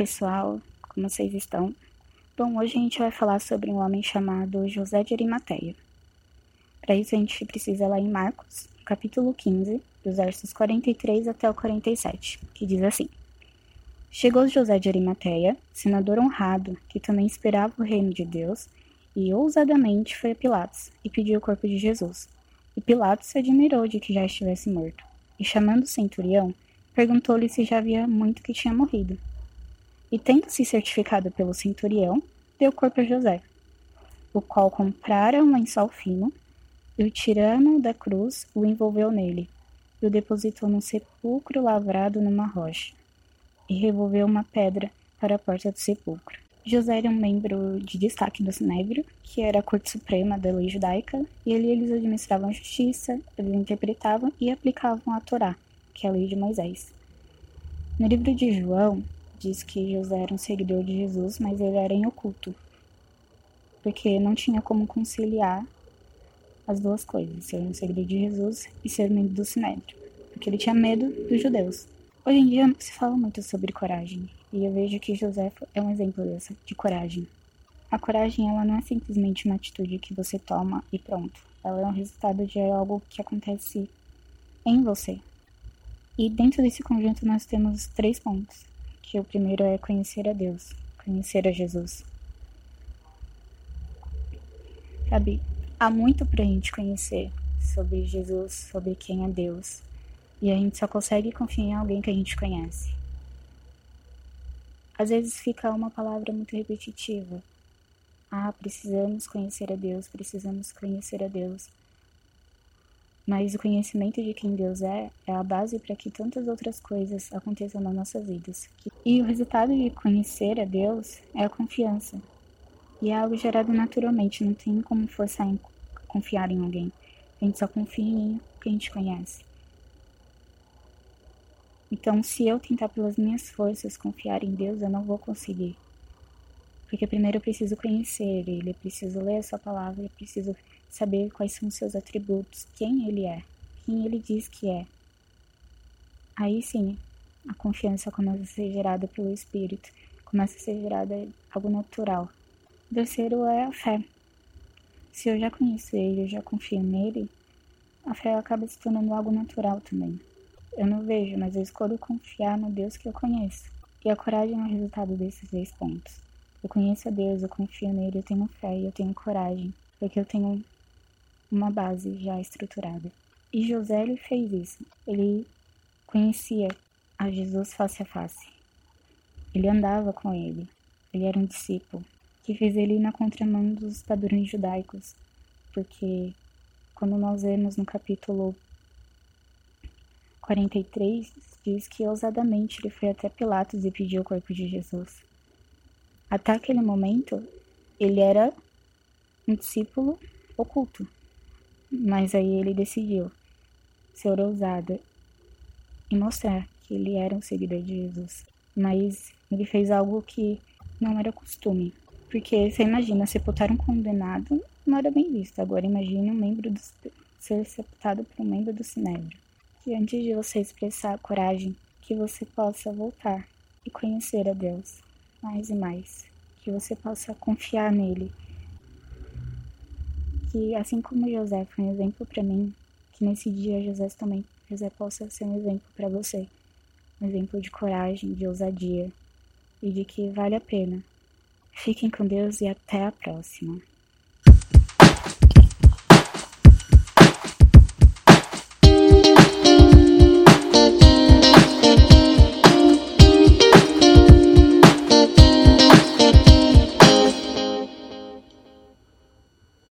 Pessoal, como vocês estão? Bom, hoje a gente vai falar sobre um homem chamado José de Arimateia. Para isso a gente precisa lá em Marcos, capítulo 15, dos versos 43 até o 47, que diz assim: Chegou José de Arimateia, senador honrado, que também esperava o reino de Deus, e ousadamente foi a Pilatos e pediu o corpo de Jesus. E Pilatos se admirou de que já estivesse morto, e chamando o centurião, perguntou-lhe se já havia muito que tinha morrido e tendo-se certificado pelo centurião, deu corpo a José, o qual comprara um lençol fino, e o tirano da cruz o envolveu nele, e o depositou num sepulcro lavrado numa rocha, e revolveu uma pedra para a porta do sepulcro. José era um membro de destaque do Sinédrio, que era a corte suprema da lei judaica, e ali eles administravam a justiça, eles interpretavam e aplicavam a Torá, que é a lei de Moisés. No livro de João, diz que José era um seguidor de Jesus, mas ele era em oculto, porque não tinha como conciliar as duas coisas, ser um seguidor de Jesus e ser membro do Sinédrio, porque ele tinha medo dos judeus. Hoje em dia se fala muito sobre coragem, e eu vejo que José é um exemplo dessa, de coragem. A coragem, ela não é simplesmente uma atitude que você toma e pronto. Ela é um resultado de algo que acontece em você. E dentro desse conjunto nós temos três pontos que o primeiro é conhecer a Deus, conhecer a Jesus. Sabe, há muito pra gente conhecer sobre Jesus, sobre quem é Deus. E a gente só consegue confiar em alguém que a gente conhece. Às vezes fica uma palavra muito repetitiva. Ah, precisamos conhecer a Deus, precisamos conhecer a Deus. Mas o conhecimento de quem Deus é é a base para que tantas outras coisas aconteçam nas nossas vidas. E o resultado de conhecer a Deus é a confiança. E é algo gerado naturalmente, não tem como forçar em confiar em alguém. A gente só confia em quem a gente conhece. Então, se eu tentar pelas minhas forças confiar em Deus, eu não vou conseguir. Porque primeiro eu preciso conhecer Ele, eu preciso ler a Sua palavra, eu preciso saber quais são os seus atributos, quem ele é, quem ele diz que é. Aí sim, a confiança começa a ser gerada pelo Espírito, começa a ser gerada algo natural. O terceiro é a fé. Se eu já conheço ele, eu já confio nele, a fé acaba se tornando algo natural também. Eu não vejo, mas eu escolho confiar no Deus que eu conheço. E a coragem é o resultado desses dois pontos. Eu conheço a Deus, eu confio nele, eu tenho fé e eu tenho coragem, porque eu tenho uma base já estruturada. E José ele fez isso. Ele conhecia a Jesus face a face. Ele andava com ele. Ele era um discípulo que fez ele ir na contramão dos padrões judaicos, porque quando nós vemos no capítulo 43, diz que ousadamente ele foi até Pilatos e pediu o corpo de Jesus. Até aquele momento, ele era um discípulo oculto. Mas aí ele decidiu ser ousado e mostrar que ele era um seguidor de Jesus. Mas ele fez algo que não era costume. Porque você imagina, sepultar um condenado não era bem visto. Agora imagine um membro do, ser sepultado por um membro do Sinédrio. Que antes de você expressar a coragem, que você possa voltar e conhecer a Deus mais e mais. Que você possa confiar nele que assim como José foi um exemplo para mim, que nesse dia José também José possa ser um exemplo para você, um exemplo de coragem, de ousadia e de que vale a pena. Fiquem com Deus e até a próxima.